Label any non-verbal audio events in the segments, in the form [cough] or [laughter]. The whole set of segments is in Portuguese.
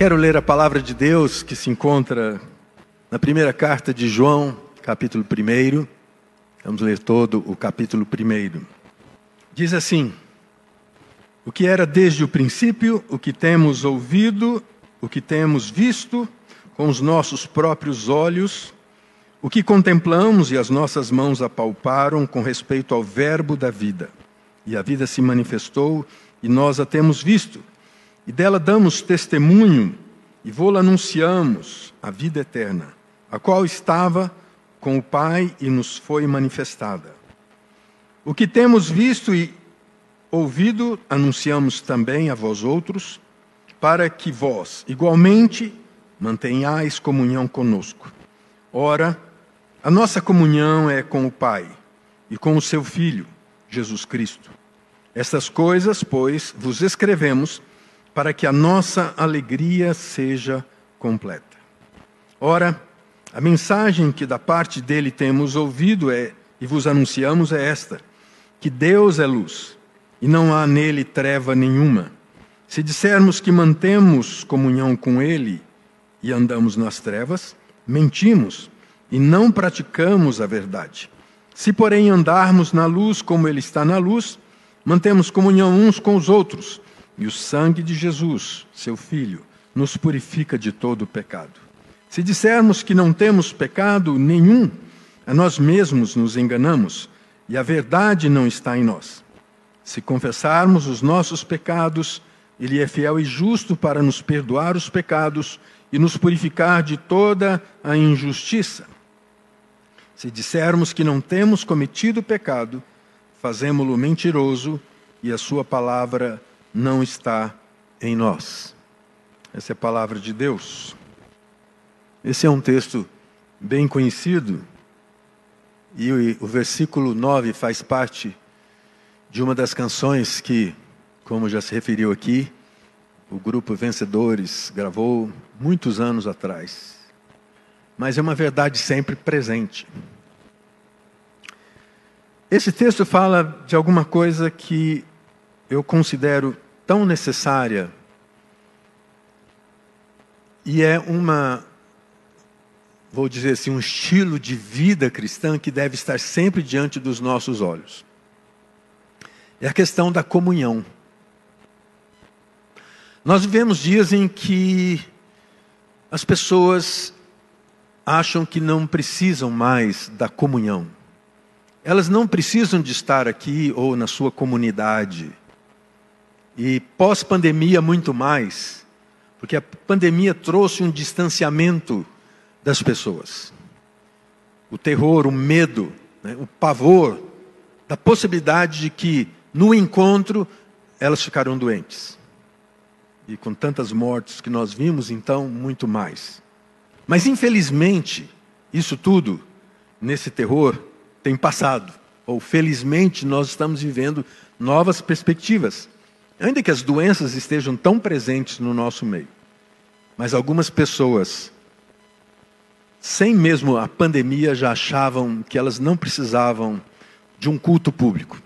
Quero ler a palavra de Deus que se encontra na primeira carta de João, capítulo 1. Vamos ler todo o capítulo 1. Diz assim: O que era desde o princípio, o que temos ouvido, o que temos visto com os nossos próprios olhos, o que contemplamos e as nossas mãos apalparam com respeito ao Verbo da vida. E a vida se manifestou e nós a temos visto e dela damos testemunho e vô-la anunciamos, a vida eterna, a qual estava com o Pai e nos foi manifestada. O que temos visto e ouvido, anunciamos também a vós outros, para que vós, igualmente, mantenhais comunhão conosco. Ora, a nossa comunhão é com o Pai e com o seu Filho, Jesus Cristo. Estas coisas, pois, vos escrevemos para que a nossa alegria seja completa. Ora, a mensagem que da parte dele temos ouvido é e vos anunciamos é esta: que Deus é luz e não há nele treva nenhuma. Se dissermos que mantemos comunhão com ele e andamos nas trevas, mentimos e não praticamos a verdade. Se, porém, andarmos na luz como ele está na luz, mantemos comunhão uns com os outros e o sangue de Jesus, seu Filho, nos purifica de todo o pecado. Se dissermos que não temos pecado nenhum, a nós mesmos nos enganamos e a verdade não está em nós. Se confessarmos os nossos pecados, Ele é fiel e justo para nos perdoar os pecados e nos purificar de toda a injustiça. Se dissermos que não temos cometido pecado, fazemo-lo mentiroso e a Sua palavra não está em nós. Essa é a palavra de Deus. Esse é um texto bem conhecido, e o, versículo 9 faz parte de uma das canções que, como já se referiu aqui, o grupo Vencedores gravou muitos anos atrás. Mas é uma verdade sempre presente. Esse texto fala de alguma coisa que eu considero tão necessária e é uma, vou dizer assim, um estilo de vida cristã que deve estar sempre diante dos nossos olhos. É a questão da comunhão. Nós vivemos dias em que as pessoas acham que não precisam mais da comunhão. Elas não precisam de estar aqui ou na sua comunidade e pós-pandemia, muito mais, porque a pandemia trouxe um distanciamento das pessoas. O terror, o medo, né, o pavor da possibilidade de que no encontro elas ficaram doentes. E com tantas mortes que nós vimos, então, muito mais. Mas infelizmente, isso tudo, nesse terror, tem passado. Ou felizmente, nós estamos vivendo novas perspectivas. Ainda que as doenças estejam tão presentes no nosso meio, mas algumas pessoas, sem mesmo a pandemia, já achavam que elas não precisavam de um culto público.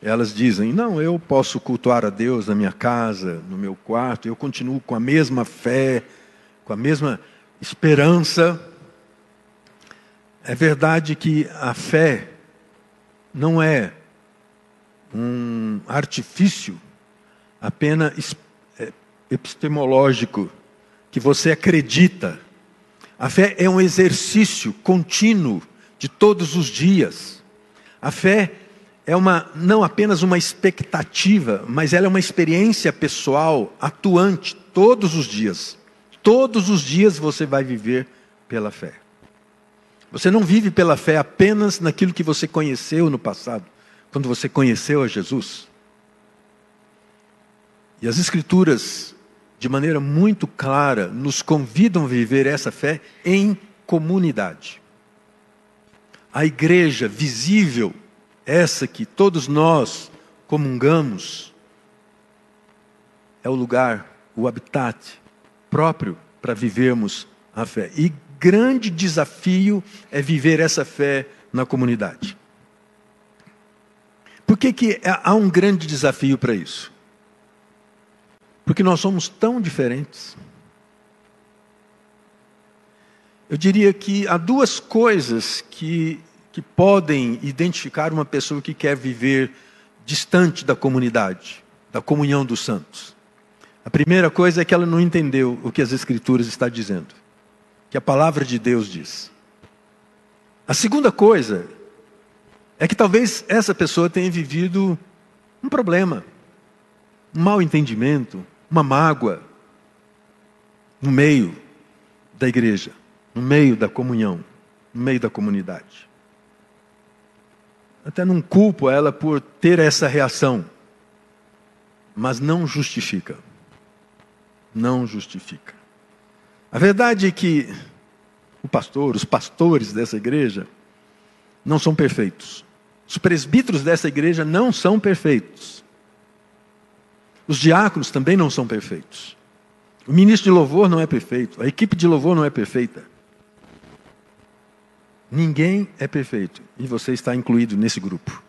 Elas dizem: não, eu posso cultuar a Deus na minha casa, no meu quarto, eu continuo com a mesma fé, com a mesma esperança. É verdade que a fé não é um artifício apenas é, epistemológico, que você acredita. A fé é um exercício contínuo de todos os dias. A fé é uma, não apenas uma expectativa, mas ela é uma experiência pessoal, atuante, todos os dias. Todos os dias você vai viver pela fé. Você não vive pela fé apenas naquilo que você conheceu no passado, quando você conheceu a Jesus. E as Escrituras, de maneira muito clara, nos convidam a viver essa fé em comunidade. A igreja visível, essa que todos nós comungamos, é o lugar, o habitat próprio para vivermos a fé. E grande desafio é viver essa fé na comunidade. Por que, que há um grande desafio para isso? Porque nós somos tão diferentes. eu diria que há duas coisas que, que podem identificar uma pessoa que quer viver distante da comunidade, da comunhão dos santos. A primeira coisa é que ela não entendeu o que as Escrituras está dizendo, que a palavra de Deus diz. A segunda coisa é que talvez essa pessoa tenha vivido um problema, um mal entendimento, uma mágoa no meio da igreja, no meio da comunhão, no meio da comunidade. Até não culpo ela por ter essa reação, mas não justifica. Não justifica. A verdade é que o pastor, os pastores dessa igreja, não são perfeitos. Os presbíteros dessa igreja não são perfeitos. Os diáconos também não são perfeitos. O ministro de louvor não é perfeito. A equipe de louvor não é perfeita. Ninguém é perfeito. E você está incluído nesse grupo.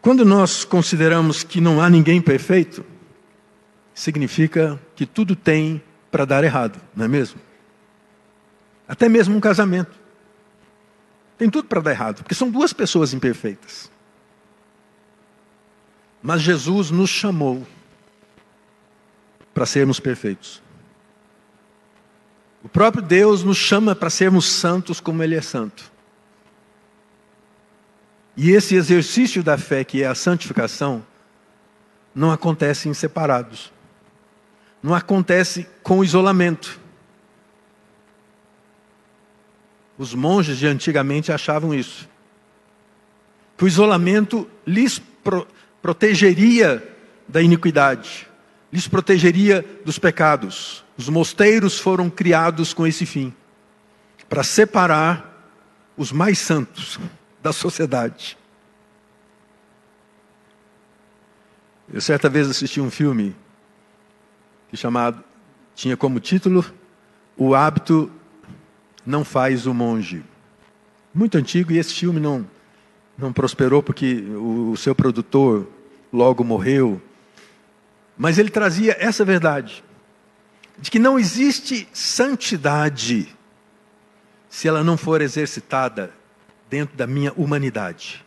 Quando nós consideramos que não há ninguém perfeito, significa que tudo tem para dar errado, não é mesmo? Até mesmo um casamento. Tem tudo para dar errado, porque são duas pessoas imperfeitas. Mas Jesus nos chamou para sermos perfeitos. O próprio Deus nos chama para sermos santos como Ele é santo. E esse exercício da fé, que é a santificação, não acontece em separados. Não acontece com isolamento. Os monges de antigamente achavam isso. Que o isolamento lhes pro, protegeria da iniquidade, lhes protegeria dos pecados. Os mosteiros foram criados com esse fim para separar os mais santos da sociedade. Eu certa vez assisti um filme que chamado tinha como título O hábito não faz o monge. Muito antigo e esse filme não, não prosperou porque o, seu produtor logo morreu. Mas ele trazia essa verdade: de que não existe santidade se ela não for exercitada dentro da minha humanidade,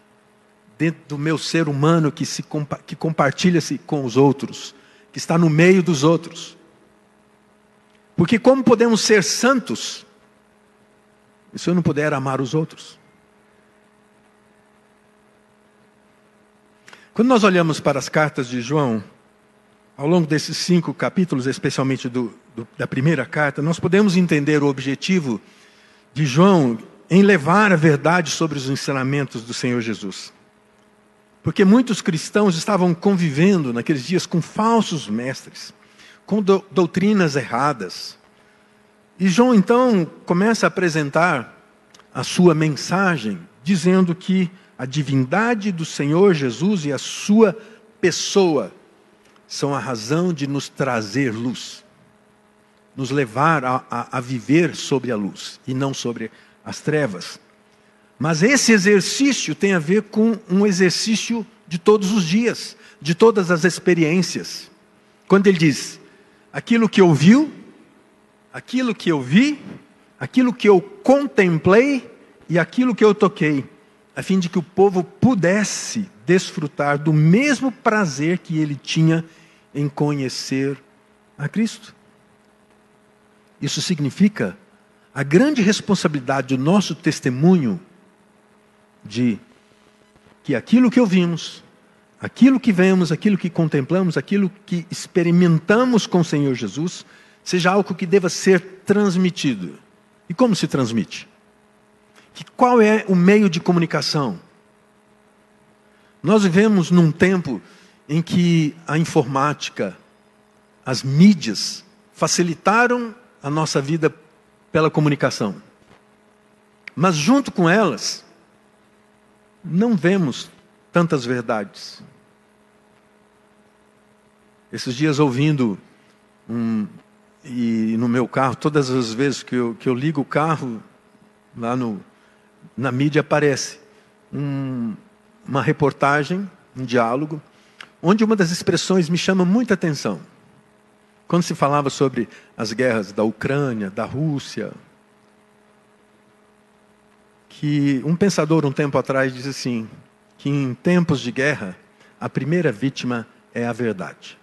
dentro do meu ser humano que, se, que compartilha-se com os outros, que está no meio dos outros. Porque como podemos ser santos se eu não puder amar os outros? Quando nós olhamos para as cartas de João, ao longo desses cinco capítulos, especialmente do, do, da primeira carta, nós podemos entender o objetivo de João em levar a verdade sobre os ensinamentos do Senhor Jesus. Porque muitos cristãos estavam convivendo naqueles dias com falsos mestres, com do, doutrinas erradas, e João então começa a apresentar a sua mensagem, dizendo que a divindade do Senhor Jesus e a sua pessoa são a razão de nos trazer luz, nos levar a, a, a viver sobre a luz e não sobre as trevas. Mas esse exercício tem a ver com um exercício de todos os dias, de todas as experiências. Quando ele diz: aquilo que ouviu, aquilo que eu vi, aquilo que eu contemplei e aquilo que eu toquei, a fim de que o povo pudesse desfrutar do mesmo prazer que ele tinha em conhecer a Cristo. Isso significa a grande responsabilidade do nosso testemunho de que aquilo que ouvimos, aquilo que vemos, aquilo que contemplamos, aquilo que experimentamos com o Senhor Jesus, seja algo que deva ser transmitido. E como se transmite? Que qual é o meio de comunicação? Nós vivemos num tempo em que a informática, as mídias facilitaram a nossa vida pela comunicação. Mas junto com elas, não vemos tantas verdades. Esses dias ouvindo um, e no meu carro, todas as vezes que eu, que eu ligo o carro, lá no, na mídia aparece um, uma reportagem, um diálogo, onde uma das expressões me chama muita atenção. quando se falava sobre as guerras da Ucrânia, da Rússia, que um pensador um tempo atrás disse assim, que em tempos de guerra, a primeira vítima é a verdade.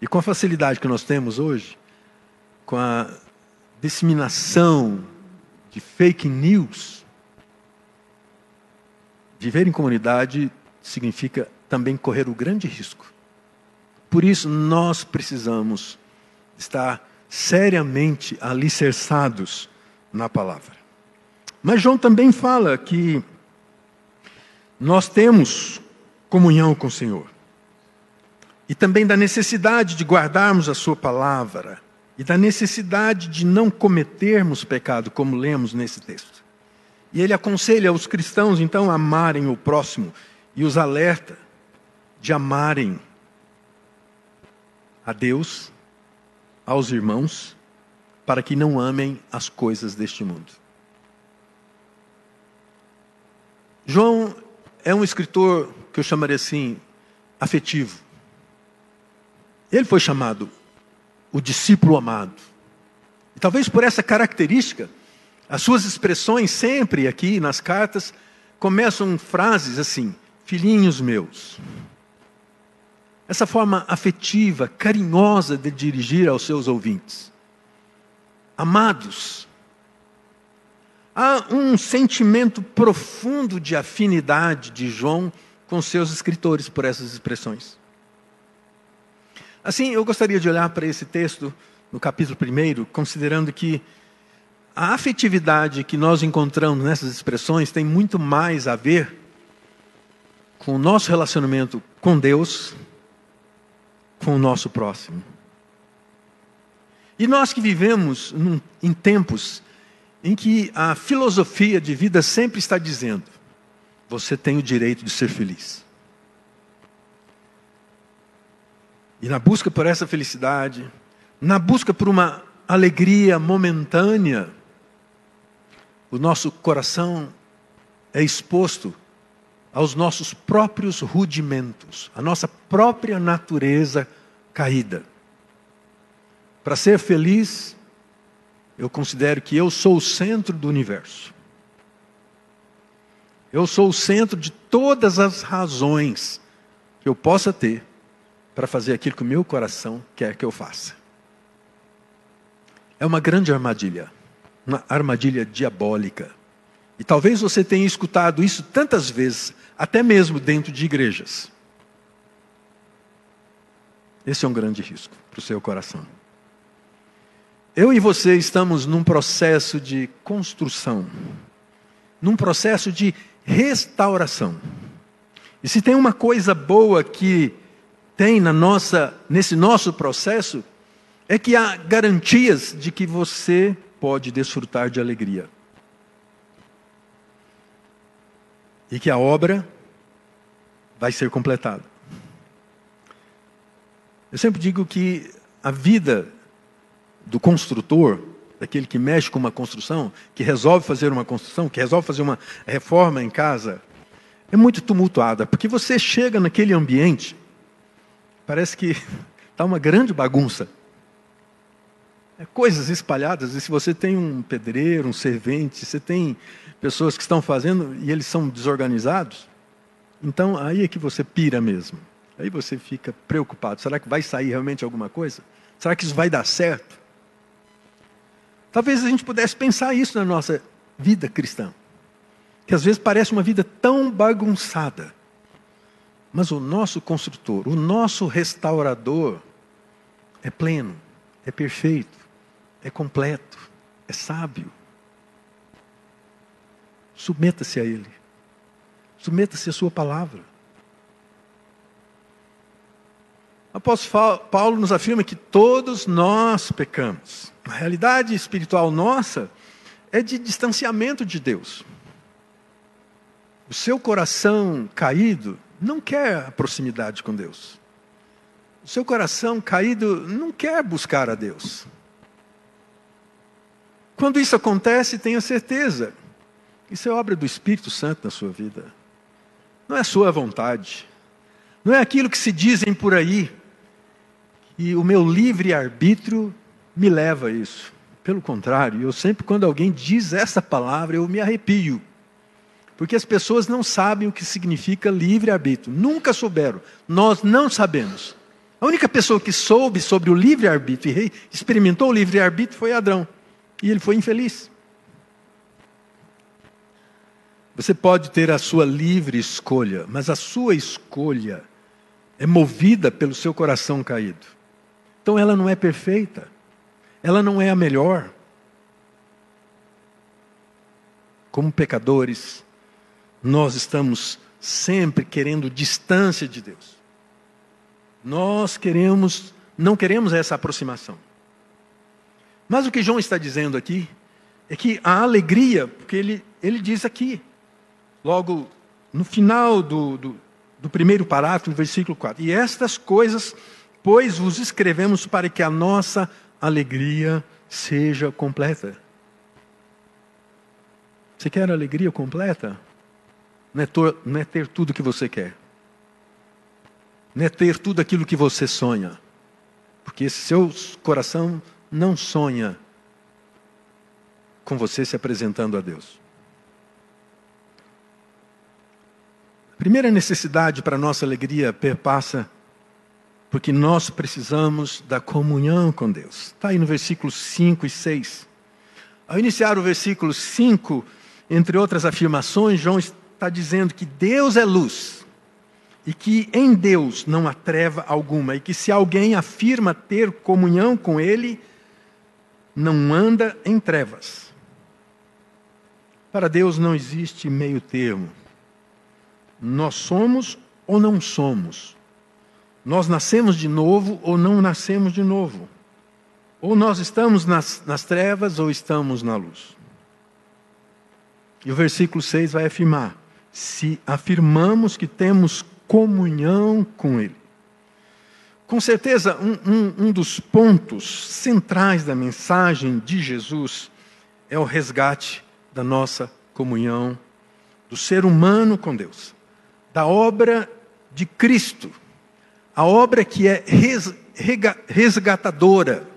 E com a facilidade que nós temos hoje, com a disseminação de fake news, viver em comunidade significa também correr o grande risco. Por isso, nós precisamos estar seriamente alicerçados na palavra. Mas João também fala que nós temos comunhão com o Senhor. E também da necessidade de guardarmos a Sua palavra. E da necessidade de não cometermos pecado, como lemos nesse texto. E ele aconselha os cristãos, então, a amarem o próximo e os alerta de amarem a Deus, aos irmãos, para que não amem as coisas deste mundo. João é um escritor que eu chamaria assim, afetivo. Ele foi chamado o discípulo amado. E talvez por essa característica, as suas expressões sempre aqui nas cartas começam frases assim: filhinhos meus. Essa forma afetiva, carinhosa de dirigir aos seus ouvintes. Amados, Há um sentimento profundo de afinidade de João com seus escritores por essas expressões. Assim, eu gostaria de olhar para esse texto no capítulo 1, considerando que a afetividade que nós encontramos nessas expressões tem muito mais a ver com o nosso relacionamento com Deus, com o nosso próximo. E nós que vivemos num, em tempos em que a filosofia de vida sempre está dizendo: você tem o direito de ser feliz. E na busca por essa felicidade, na busca por uma alegria momentânea, o nosso coração é exposto aos nossos próprios rudimentos, à nossa própria natureza caída. Para ser feliz, eu considero que eu sou o centro do universo. Eu sou o centro de todas as razões que eu possa ter para fazer aquilo que o meu coração quer que eu faça. É uma grande armadilha, uma armadilha diabólica. E talvez você tenha escutado isso tantas vezes, até mesmo dentro de igrejas. Esse é um grande risco para o seu coração. Eu e você estamos num processo de construção, num processo de restauração. E se tem uma coisa boa que tem na nossa, nesse nosso processo, é que há garantias de que você pode desfrutar de alegria. E que a obra vai ser completada. Eu sempre digo que a vida do construtor, daquele que mexe com uma construção, que resolve fazer uma construção, que resolve fazer uma reforma em casa, é muito tumultuada, porque você chega naquele ambiente, parece que está [laughs] uma grande bagunça. É coisas espalhadas, e se você tem um pedreiro, um servente, você tem pessoas que estão fazendo e eles são desorganizados, então aí é que você pira mesmo. Aí você fica preocupado: será que vai sair realmente alguma coisa? Será que isso vai dar certo? Talvez a gente pudesse pensar isso na nossa vida cristã. Que às vezes parece uma vida tão bagunçada. Mas o nosso construtor, o nosso restaurador, é pleno, é perfeito, é completo, é sábio. Submeta-se a Ele. Submeta-se à Sua palavra. Apóstolo Paulo nos afirma que todos nós pecamos. A realidade espiritual nossa é de distanciamento de Deus. O seu coração caído não quer a proximidade com Deus. O seu coração caído não quer buscar a Deus. Quando isso acontece, tenha certeza, isso é obra do Espírito Santo na sua vida. Não é sua vontade. Não é aquilo que se dizem por aí, E o meu livre-arbítrio me leva a isso. Pelo contrário, eu sempre, quando alguém diz essa palavra, eu me arrepio. Porque as pessoas não sabem o que significa livre-arbítrio. Nunca souberam. Nós não sabemos. A única pessoa que soube sobre o livre-arbítrio e experimentou o livre-arbítrio foi Adão. E ele foi infeliz. Você pode ter a sua livre escolha, mas a sua escolha é movida pelo seu coração caído. Então ela não é perfeita, ela não é a melhor. Como pecadores, nós estamos sempre querendo distância de Deus. Nós queremos, não queremos essa aproximação. Mas o que João está dizendo aqui é que a alegria, porque ele, ele diz aqui, logo no final do, do, do primeiro parágrafo, no versículo 4. E estas coisas, pois, vos escrevemos para que a nossa alegria seja completa. Você quer alegria completa? Não é, não é ter tudo que você quer. Não é ter tudo aquilo que você sonha. Porque seu coração não sonha com você se apresentando a Deus. Primeira necessidade para a nossa alegria perpassa porque nós precisamos da comunhão com Deus. Está aí no versículo 5 e 6. Ao iniciar o versículo 5, entre outras afirmações, João está dizendo que Deus é luz e que em Deus não há treva alguma, e que se alguém afirma ter comunhão com Ele, não anda em trevas. Para Deus não existe meio termo. Nós somos ou não somos. Nós nascemos de novo ou não nascemos de novo. Ou nós estamos nas, nas trevas ou estamos na luz. E o versículo 6 vai afirmar: se afirmamos que temos comunhão com Ele. Com certeza, um, um, um dos pontos centrais da mensagem de Jesus é o resgate da nossa comunhão do ser humano com Deus da obra de Cristo, a obra que é resgatadora.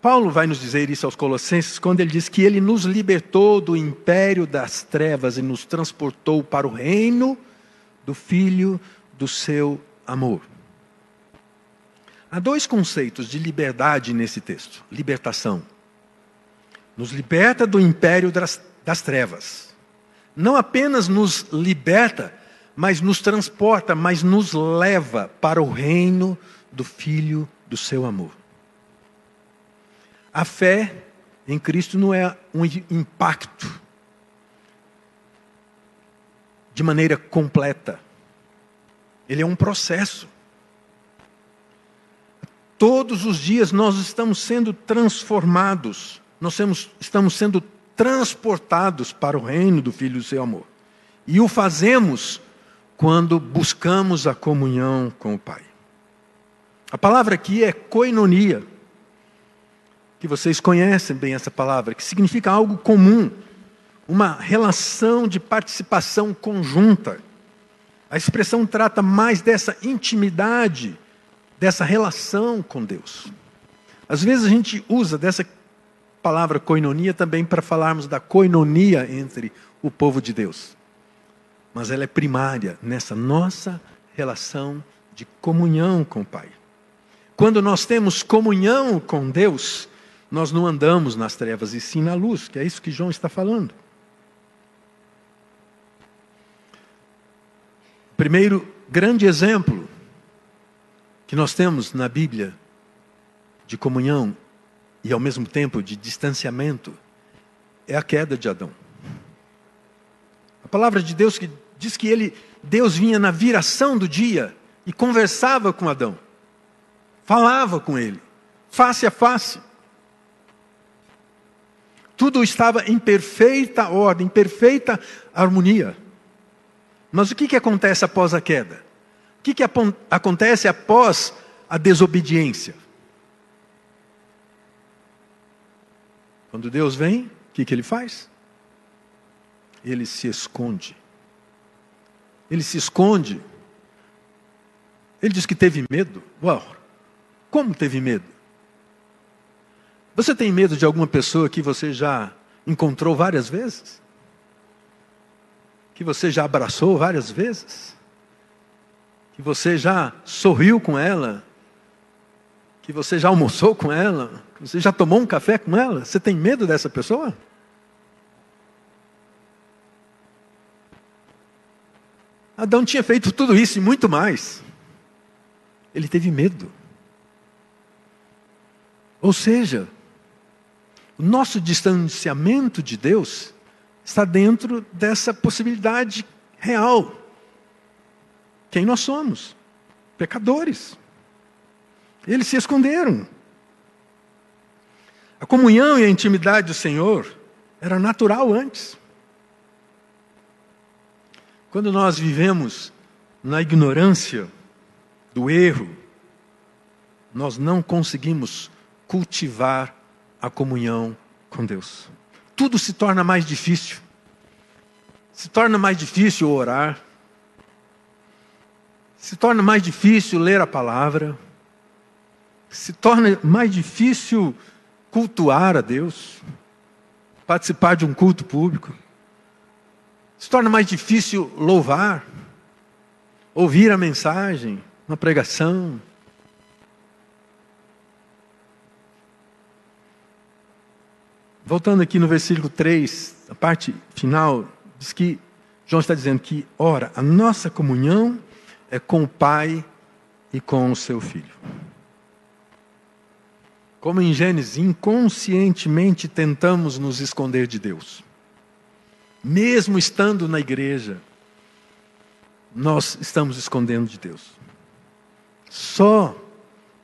Paulo vai nos dizer isso aos Colossenses quando ele diz que ele nos libertou do império das trevas e nos transportou para o reino do Filho do seu amor. Há dois conceitos de liberdade nesse texto: libertação. Nos liberta do império das, das trevas não apenas nos liberta, mas nos transporta, mas nos leva para o reino do Filho do seu amor. A fé em Cristo não é um impacto de maneira completa. Ele é um processo. Todos os dias nós estamos sendo transformados, nós estamos sendo transportados para o reino do Filho do seu amor. E o fazemos quando buscamos a comunhão com o Pai. A palavra aqui é koinonia, que vocês conhecem bem essa palavra, que significa algo comum, uma relação de participação conjunta. A expressão trata mais dessa intimidade, dessa relação com Deus. Às vezes a gente usa dessa palavra coinonia também para falarmos da coinonia entre o povo de Deus. Mas ela é primária nessa nossa relação de comunhão com o Pai. Quando nós temos comunhão com Deus, nós não andamos nas trevas e sim na luz, que é isso que João está falando. Primeiro grande exemplo que nós temos na Bíblia de comunhão e ao mesmo tempo de distanciamento é a queda de Adão. A palavra de Deus que diz que ele, Deus vinha na viração do dia e conversava com Adão. Falava com ele, face a face. Tudo estava em perfeita ordem, em perfeita harmonia. Mas o que, que acontece após a queda? O que, que acontece após a desobediência? Quando Deus vem, o que, que ele faz? Ele se esconde. Ele se esconde Ele diz que teve medo. Uau! Como teve medo? Você tem medo de alguma pessoa que você já encontrou várias vezes? Que você já abraçou várias vezes? Que você já sorriu com ela? Que você já almoçou com ela? Que você já tomou um café com ela? Você tem medo dessa pessoa? Adão tinha feito tudo isso e muito mais. Ele teve medo. Ou seja, o nosso distanciamento de Deus está dentro dessa possibilidade real. Quem nós somos? Pecadores. Eles se esconderam. A comunhão e a intimidade do Senhor era natural antes. Quando nós vivemos na ignorância do erro, nós não conseguimos cultivar a comunhão com Deus. Tudo se torna mais difícil. Se torna mais difícil orar. Se torna mais difícil ler a palavra. Se torna mais difícil cultuar a Deus. Participar de um culto público se torna mais difícil louvar, ouvir a mensagem, uma pregação. Voltando aqui no versículo 3, a parte final, diz que João está dizendo que, ora, a nossa comunhão é com o Pai e com o seu Filho. Como em Gênesis, inconscientemente tentamos nos esconder de Deus mesmo estando na igreja, nós estamos escondendo de Deus. Só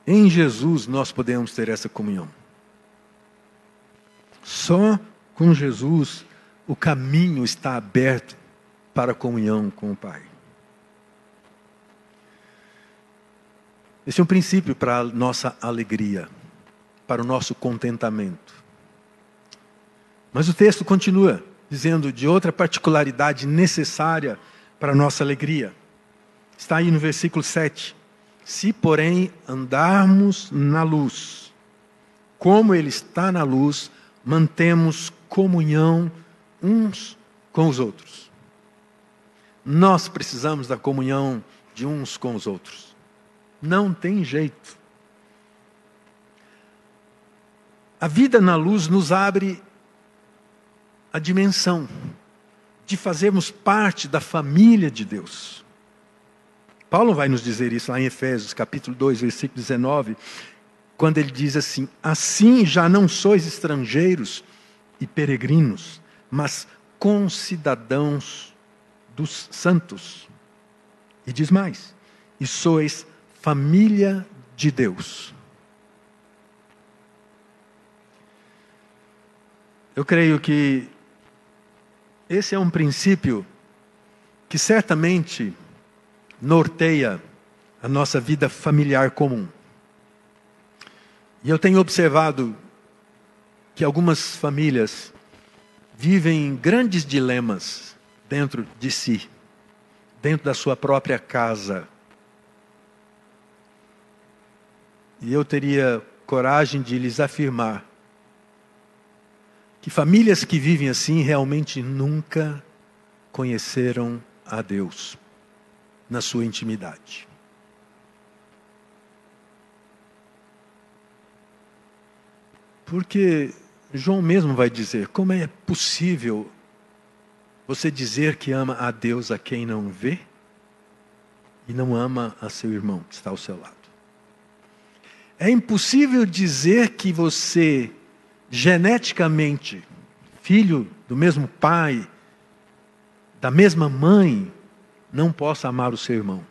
em Jesus nós podemos ter essa comunhão. Só com Jesus o caminho está aberto para a comunhão com o Pai. Esse é um princípio para a nossa alegria, para o nosso contentamento. Mas o texto continua dizendo de outra particularidade necessária para a nossa alegria. Está aí no versículo 7. Se, porém, andarmos na luz, como Ele está na luz, mantemos comunhão uns com os outros. Nós precisamos da comunhão de uns com os outros. Não tem jeito. A vida na luz nos abre a dimensão de fazermos parte da família de Deus. Paulo vai nos dizer isso lá em Efésios, capítulo 2, versículo 19, quando ele diz assim: Assim já não sois estrangeiros e peregrinos, mas concidadãos dos santos. E diz mais: E sois família de Deus. Eu creio que esse é um princípio que certamente norteia a nossa vida familiar comum. E eu tenho observado que algumas famílias vivem grandes dilemas dentro de si, dentro da sua própria casa. E eu teria coragem de lhes afirmar que famílias que vivem assim realmente nunca conheceram a Deus na sua intimidade. Porque João mesmo vai dizer: como é possível você dizer que ama a Deus a quem não vê e não ama a seu irmão que está ao seu lado? É impossível dizer que você geneticamente filho do mesmo pai, da mesma mãe, não possa amar o seu irmão.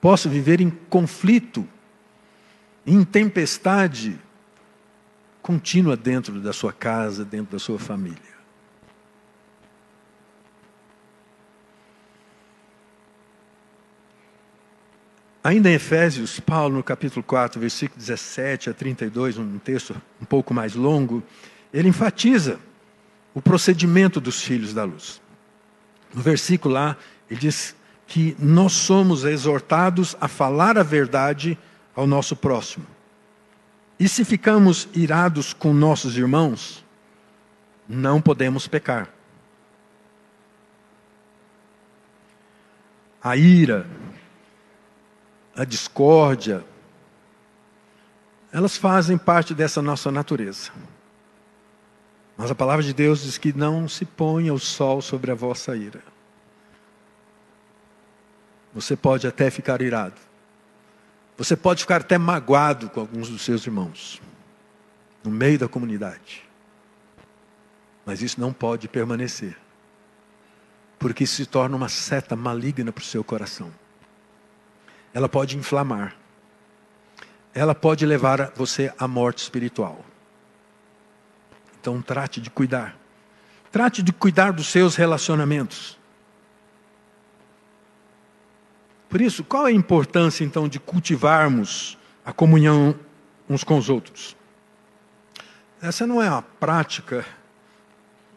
Posso viver em conflito, em tempestade contínua dentro da sua casa, dentro da sua família. Ainda em Efésios, Paulo, no capítulo 4, versículo 17 a 32, um texto um pouco mais longo, ele enfatiza o procedimento dos filhos da luz. No versículo lá, ele diz que nós somos exortados a falar a verdade ao nosso próximo. E se ficamos irados com nossos irmãos, não podemos pecar. A ira, a discórdia, elas fazem parte dessa nossa natureza. Mas a palavra de Deus diz que não se ponha o sol sobre a vossa ira. Você pode até ficar irado. Você pode ficar até magoado com alguns dos seus irmãos, no meio da comunidade. Mas isso não pode permanecer, porque isso se torna uma seta maligna para o seu coração. Ela pode inflamar, ela pode levar você à morte espiritual. Então trate de cuidar. Trate de cuidar dos seus relacionamentos. Por isso, qual é a importância então de cultivarmos a comunhão uns com os outros? Essa não é uma prática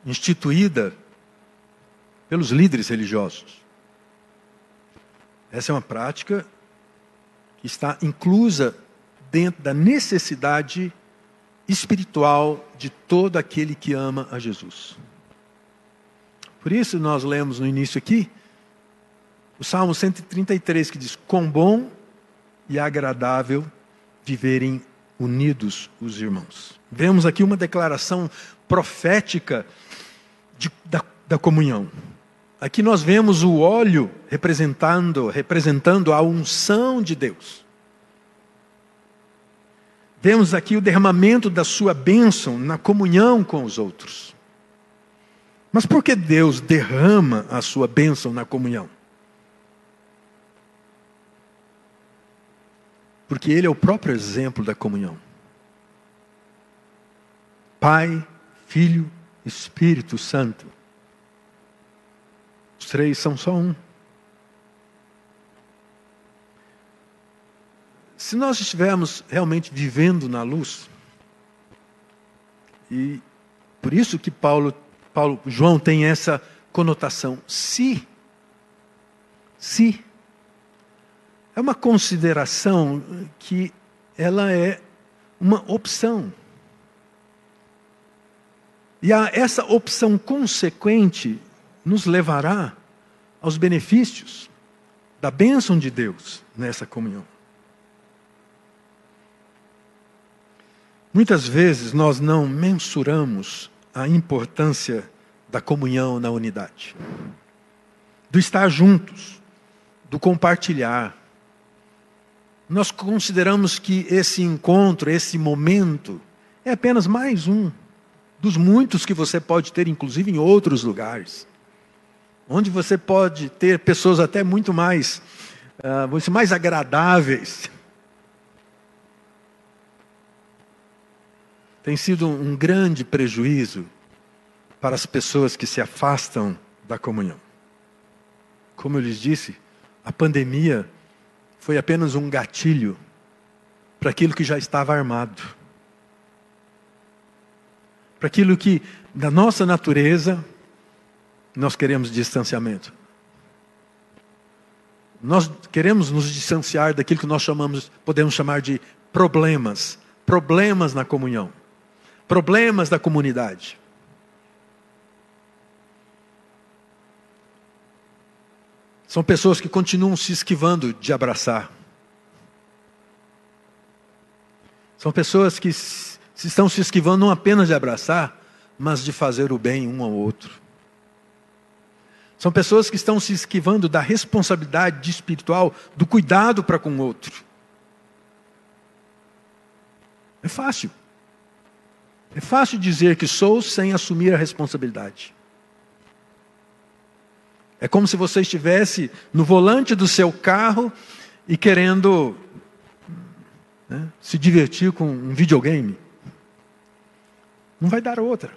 instituída pelos líderes religiosos. Essa é uma prática que está inclusa dentro da necessidade espiritual de todo aquele que ama a Jesus. Por isso nós lemos no início aqui o Salmo 133 que diz: Quão bom e agradável viverem unidos os irmãos. Vemos aqui uma declaração profética de, da, da comunhão. Aqui nós vemos o óleo representando, representando a unção de Deus. Vemos aqui o derramamento da sua bênção na comunhão com os outros. Mas por que Deus derrama a sua bênção na comunhão? Porque Ele é o próprio exemplo da comunhão. Pai, Filho, Espírito Santo. Os três são só um. Se nós estivermos realmente vivendo na luz, e por isso que Paulo, Paulo João tem essa conotação, se, se é uma consideração que ela é uma opção. E a, essa opção consequente nos levará aos benefícios da bênção de Deus nessa comunhão. Muitas vezes nós não mensuramos a importância da comunhão na unidade, do estar juntos, do compartilhar, nós consideramos que esse encontro, esse momento, é apenas mais um dos muitos que você pode ter, inclusive em outros lugares, onde você pode ter pessoas até muito mais, uh, mais agradáveis. Tem sido um grande prejuízo para as pessoas que se afastam da comunhão. Como eu lhes disse, a pandemia foi apenas um gatilho para aquilo que já estava armado. Para aquilo que, da nossa natureza, nós queremos distanciamento. Nós queremos nos distanciar daquilo que nós chamamos, podemos chamar de problemas, problemas na comunhão, problemas da comunidade. São pessoas que continuam se esquivando de abraçar. São pessoas que se estão se esquivando não apenas de abraçar, mas de fazer o bem um ao outro. São pessoas que estão se esquivando da responsabilidade espiritual, do cuidado para com o outro. É fácil. É fácil dizer que sou sem assumir a responsabilidade. É como se você estivesse no volante do seu carro e querendo né, se divertir com um videogame. Não vai dar outra.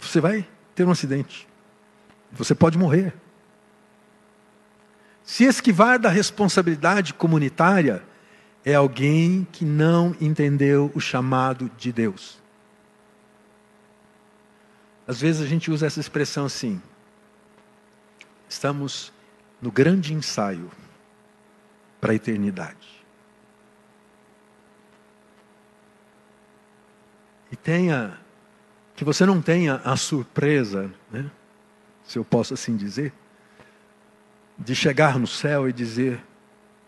Você vai ter um acidente. Você pode morrer. Se esquivar da responsabilidade comunitária é alguém que não entendeu o chamado de Deus. Às vezes a gente usa essa expressão assim: estamos no grande ensaio para a eternidade. E tenha, que você não tenha a surpresa, né, se eu posso assim dizer, de chegar no céu e dizer: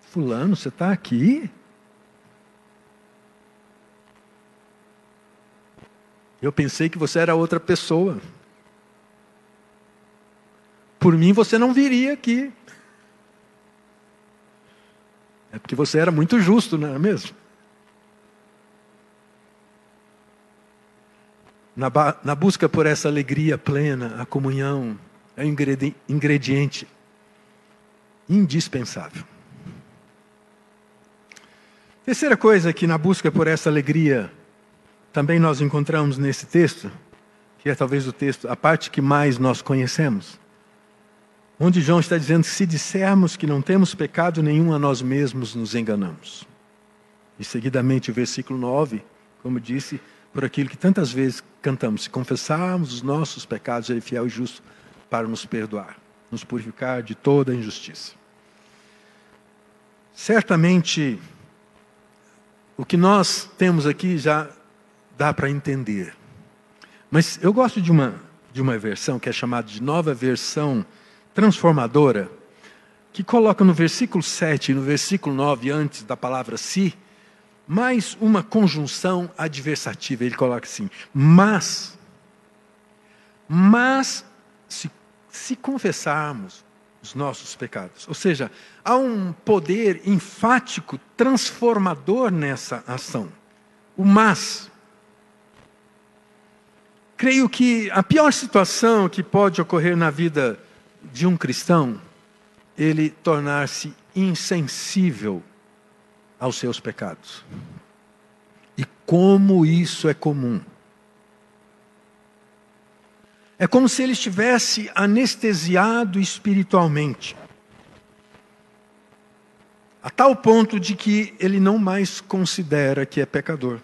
Fulano, você está aqui? Eu pensei que você era outra pessoa. Por mim você não viria aqui. É porque você era muito justo, não é mesmo? Na, na busca por essa alegria plena, a comunhão é um ingrediente indispensável. Terceira coisa que na busca por essa alegria também nós encontramos nesse texto, que é talvez o texto, a parte que mais nós conhecemos, onde João está dizendo: se dissermos que não temos pecado nenhum a nós mesmos, nos enganamos. E seguidamente o versículo 9, como disse, por aquilo que tantas vezes cantamos: se confessarmos os nossos pecados, Ele é fiel e justo para nos perdoar, nos purificar de toda injustiça. Certamente, o que nós temos aqui já dá para entender. Mas eu gosto de uma, de uma versão que é chamada de nova versão transformadora, que coloca no versículo 7 e no versículo 9, antes da palavra si, mais uma conjunção adversativa. Ele coloca assim: mas, mas se, se confessarmos os nossos pecados. Ou seja, há um poder enfático, transformador nessa ação. O mas. Creio que a pior situação que pode ocorrer na vida de um cristão, ele tornar-se insensível aos seus pecados. E como isso é comum. É como se ele estivesse anestesiado espiritualmente. A tal ponto de que ele não mais considera que é pecador.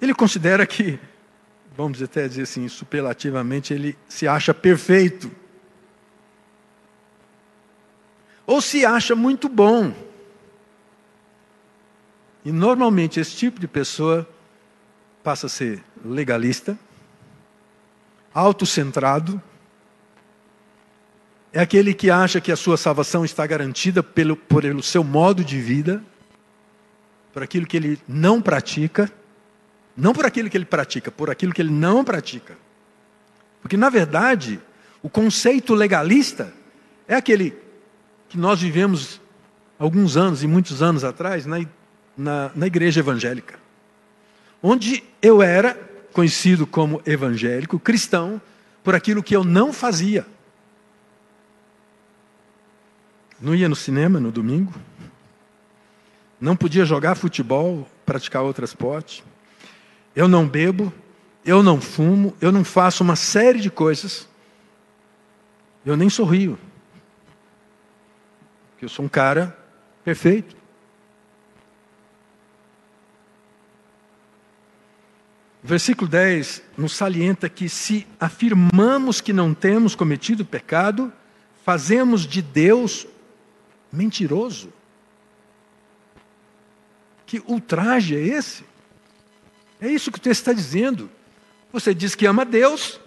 Ele considera que, vamos até dizer assim, superlativamente, ele se acha perfeito. Ou se acha muito bom. E normalmente esse tipo de pessoa passa a ser legalista autocentrado, é aquele que acha que a sua salvação está garantida pelo, pelo seu modo de vida, por aquilo que ele não pratica, não por aquilo que ele pratica, por aquilo que ele não pratica. Porque, na verdade, o conceito legalista é aquele que nós vivemos alguns anos e muitos anos atrás na, na, na igreja evangélica, onde eu era conhecido como evangélico, cristão, por aquilo que eu não fazia. Não ia no cinema no domingo, não podia jogar futebol, praticar outro esporte, eu não bebo, eu não fumo, eu não faço uma série de coisas, eu nem sorrio, porque eu sou um cara perfeito. O versículo 10 nos salienta que se afirmamos que não temos cometido pecado, fazemos de Deus mentiroso. Que ultraje é esse? É isso que o texto está dizendo. Você diz que ama Deus,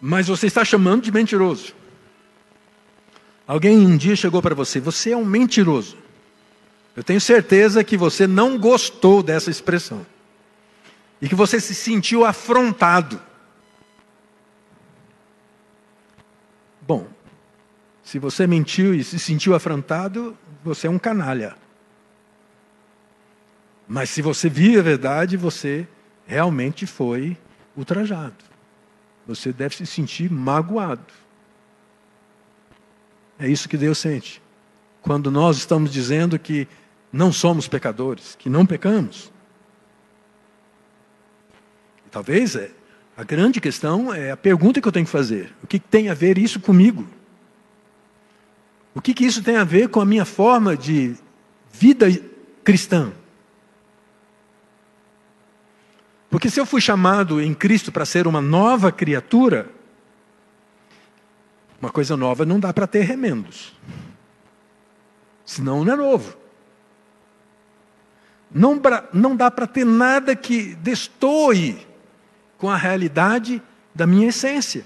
mas você está chamando de mentiroso. Alguém um dia chegou para você, você é um mentiroso. Eu tenho certeza que você não gostou dessa expressão e que você se sentiu afrontado. Bom, se você mentiu e se sentiu afrontado, você é um canalha. Mas se você viu a verdade, você realmente foi ultrajado. Você deve se sentir magoado. É isso que Deus sente. Quando nós estamos dizendo que não somos pecadores, que não pecamos. Talvez é, a grande questão é a pergunta que eu tenho que fazer: o que tem a ver isso comigo? O que, que isso tem a ver com a minha forma de vida cristã? Porque se eu fui chamado em Cristo para ser uma nova criatura, Uma coisa nova não dá para ter remendos. Senão não é novo. Não, não dá para ter nada que destoe com a realidade da minha essência.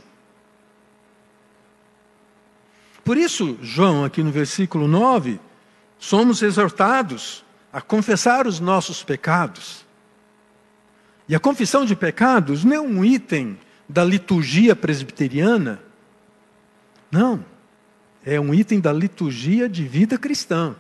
Por isso, João, aqui no versículo 9, somos exortados a confessar os nossos pecados. E a confissão de pecados não é um item da liturgia presbiteriana não. É um item da liturgia de vida cristã.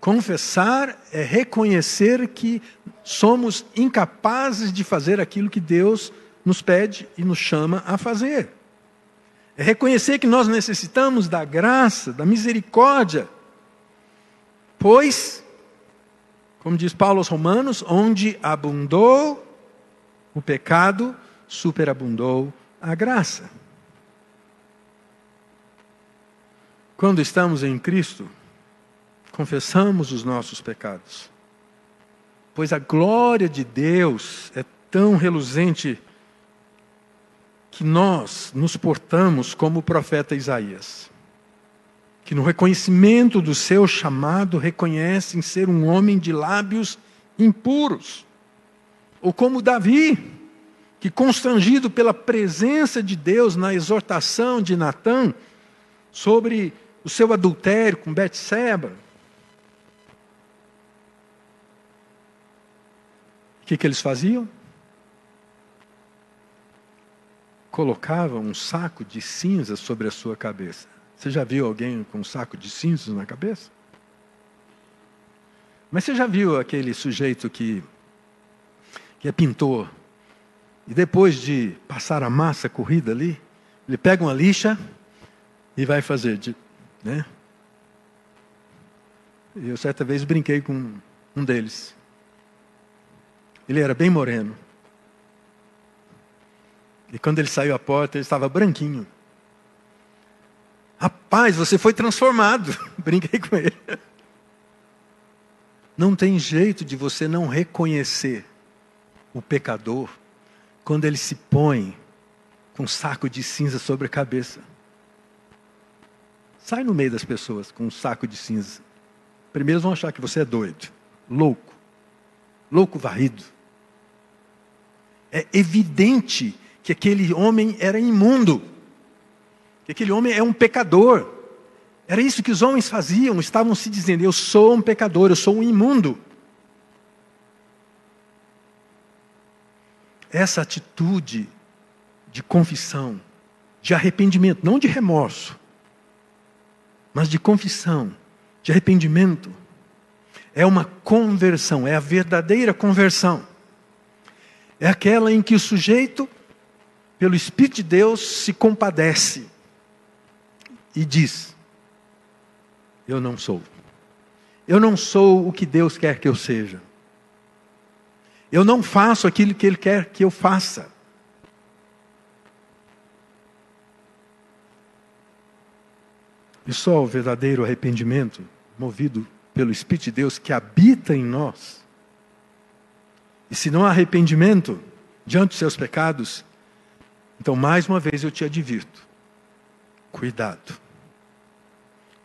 Confessar é reconhecer que somos incapazes de fazer aquilo que Deus nos pede e nos chama a fazer. É reconhecer que nós necessitamos da graça, da misericórdia, pois, como diz Paulo aos Romanos, onde abundou o pecado, superabundou a graça. Quando estamos em Cristo, confessamos os nossos pecados, pois a glória de Deus é tão reluzente que nós nos portamos como o profeta Isaías, que no reconhecimento do seu chamado reconhecem ser um homem de lábios impuros, ou como Davi, que, constrangido pela presença de Deus na exortação de Natã sobre o seu adultério com Betseba, o que, que eles faziam? Colocavam um saco de cinzas sobre a sua cabeça. Você já viu alguém com um saco de cinzas na cabeça? Mas você já viu aquele sujeito que, que é pintor e depois de passar a massa corrida ali, ele pega uma lixa e vai fazer. De, né? Eu certa vez brinquei com um deles. Ele era bem moreno. E quando ele saiu à porta, ele estava branquinho. Rapaz, você foi transformado. [laughs] Brinquei com ele. Não tem jeito de você não reconhecer o pecador quando ele se põe com um saco de cinza sobre a cabeça. Sai no meio das pessoas com um saco de cinza. Primeiro vão achar que você é doido, louco, louco varrido. É evidente que aquele homem era imundo, que aquele homem é um pecador. Era isso que os homens faziam, estavam se dizendo: eu sou um pecador, eu sou um imundo. essa atitude de confissão, de arrependimento, não de remorso, mas de confissão, de arrependimento, é uma conversão, é a verdadeira conversão. É aquela em que o sujeito, pelo Espírito de Deus, se compadece e diz: Eu não sou. Eu não sou o que Deus quer que eu seja. Eu não faço aquilo que Ele quer que eu faça. E só o verdadeiro arrependimento, movido pelo Espírito de Deus que habita em nós. E se não há arrependimento diante dos seus pecados, então mais uma vez eu te advirto: cuidado.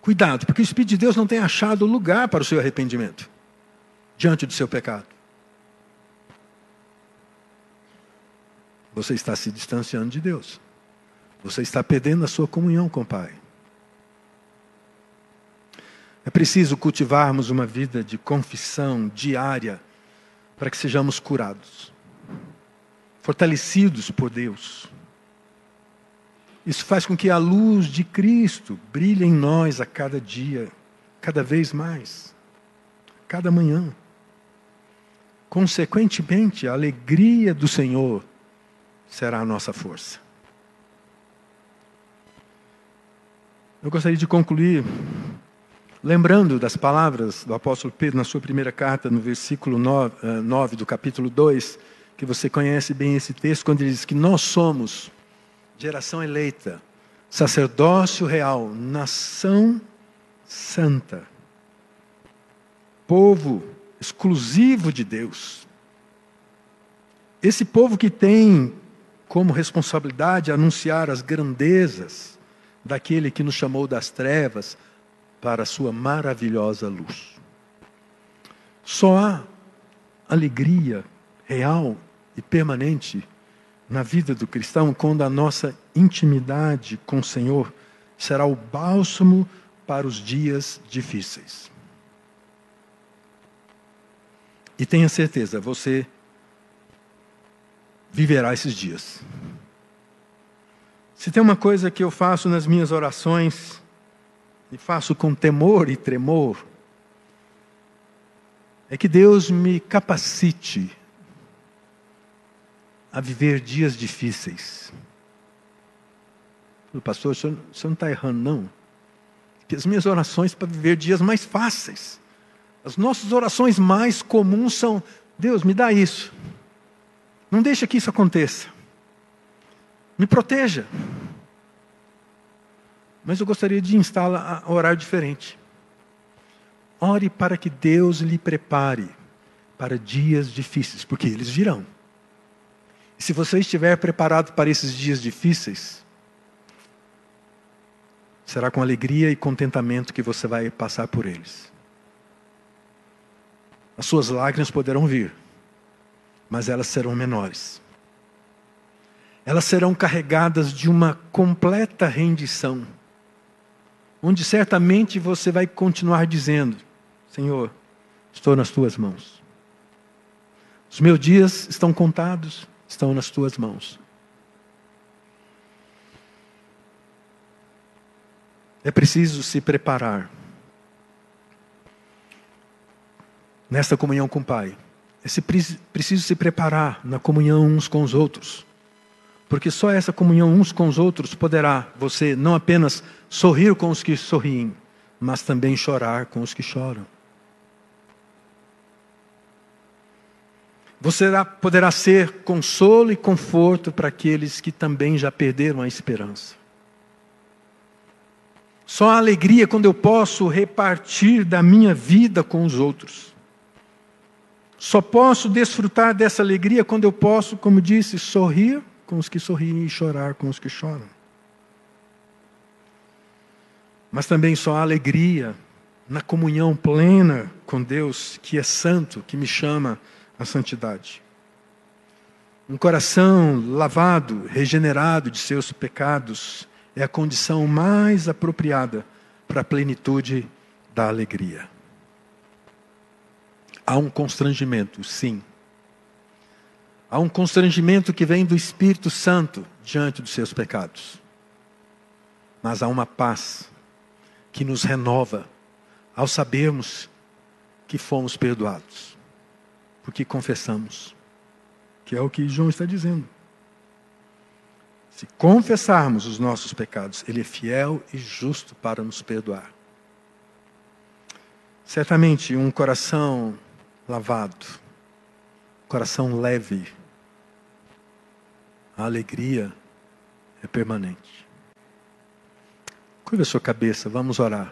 Cuidado, porque o Espírito de Deus não tem achado lugar para o seu arrependimento diante do seu pecado. você está se distanciando de Deus. Você está perdendo a sua comunhão com o Pai. É preciso cultivarmos uma vida de confissão diária para que sejamos curados, fortalecidos por Deus. Isso faz com que a luz de Cristo brilhe em nós a cada dia, cada vez mais, cada manhã. Consequentemente, a alegria do Senhor será a nossa força. Eu gostaria de concluir lembrando das palavras do apóstolo Pedro na sua primeira carta, no versículo 9, 9 eh, do capítulo 2, que você conhece bem esse texto, quando ele diz que nós somos geração eleita, sacerdócio real, nação santa, povo exclusivo de Deus. Esse povo que tem como responsabilidade anunciar as grandezas daquele que nos chamou das trevas para a sua maravilhosa luz. Só há alegria real e permanente na vida do cristão quando a nossa intimidade com o Senhor será o bálsamo para os dias difíceis. E tenha certeza, você viverá esses dias. Se tem uma coisa que eu faço nas minhas orações, e faço com temor e tremor, é que Deus me capacite a viver dias difíceis. O pastor, o senhor, o senhor não está errando, não. Que as minhas orações para viver dias mais fáceis. As nossas orações mais comuns são: Deus, me dá isso. Não deixa que isso aconteça. Me proteja. Mas eu gostaria de instalar a orar diferente. Ore para que Deus lhe prepare para dias difíceis, porque eles virão. Se você estiver preparado para esses dias difíceis, será com alegria e contentamento que você vai passar por eles. As suas lágrimas poderão vir, mas elas serão menores. Elas serão carregadas de uma completa rendição, onde certamente você vai continuar dizendo: Senhor, estou nas tuas mãos. Os meus dias estão contados, estão nas tuas mãos. É preciso se preparar nesta comunhão com o Pai. É preciso se preparar na comunhão uns com os outros. Porque só essa comunhão uns com os outros poderá você não apenas sorrir com os que sorriem, mas também chorar com os que choram. Você poderá ser consolo e conforto para aqueles que também já perderam a esperança. Só a alegria quando eu posso repartir da minha vida com os outros. Só posso desfrutar dessa alegria quando eu posso, como disse, sorrir com os que sorriem e chorar com os que choram. Mas também só há alegria na comunhão plena com Deus, que é santo, que me chama à santidade. Um coração lavado, regenerado de seus pecados, é a condição mais apropriada para a plenitude da alegria. Há um constrangimento, sim. Há um constrangimento que vem do Espírito Santo diante dos seus pecados. Mas há uma paz que nos renova ao sabermos que fomos perdoados, porque confessamos, que é o que João está dizendo. Se confessarmos os nossos pecados, Ele é fiel e justo para nos perdoar. Certamente, um coração lavado, coração leve, a alegria é permanente. Curva a sua cabeça, vamos orar.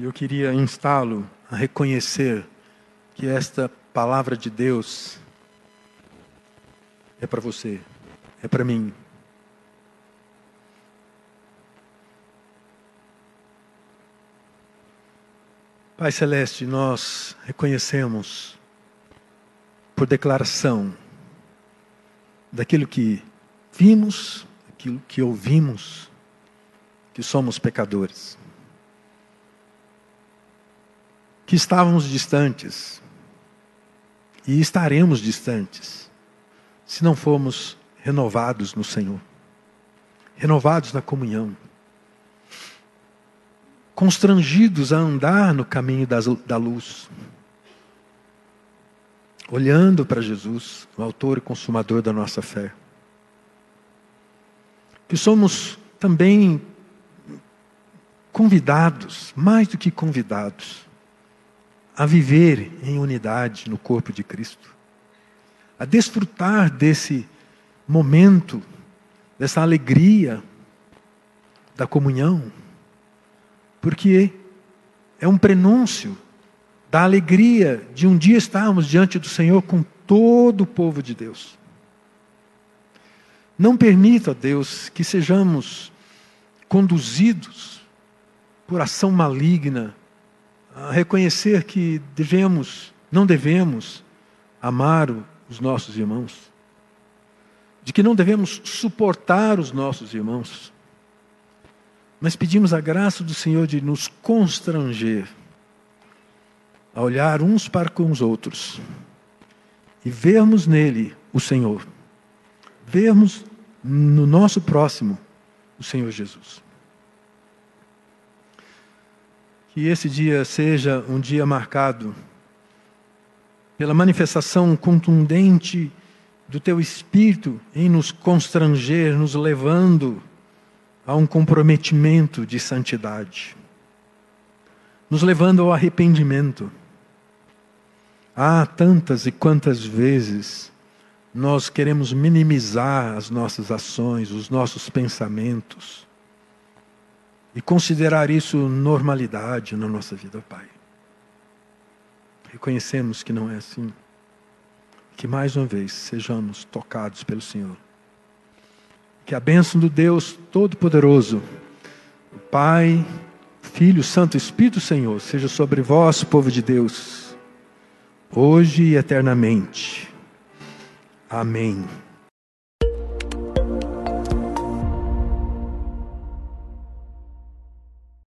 Eu queria instá-lo a reconhecer que esta palavra de Deus é para você, é para mim, Pai Celeste, nós reconhecemos, por declaração, daquilo que vimos, daquilo que ouvimos, que somos pecadores, que estávamos distantes e estaremos distantes se não formos renovados no Senhor, renovados na comunhão constrangidos a andar no caminho das, da luz, olhando para Jesus, o autor e consumador da nossa fé. Que somos também convidados, mais do que convidados, a viver em unidade no corpo de Cristo, a desfrutar desse momento, dessa alegria da comunhão porque é um prenúncio da alegria de um dia estarmos diante do Senhor com todo o povo de Deus. Não permita, Deus, que sejamos conduzidos por ação maligna a reconhecer que devemos, não devemos amar os nossos irmãos, de que não devemos suportar os nossos irmãos, mas pedimos a graça do Senhor de nos constranger a olhar uns para com os outros e vermos nele o Senhor, vermos no nosso próximo o Senhor Jesus. Que esse dia seja um dia marcado pela manifestação contundente do teu Espírito em nos constranger, nos levando a um comprometimento de santidade, nos levando ao arrependimento. Há tantas e quantas vezes nós queremos minimizar as nossas ações, os nossos pensamentos, e considerar isso normalidade na nossa vida, Pai. Reconhecemos que não é assim. Que mais uma vez sejamos tocados pelo Senhor. Que a bênção do Deus Todo-Poderoso, o Pai, Filho, Santo Espírito Senhor, seja sobre vós, povo de Deus, hoje e eternamente. Amém.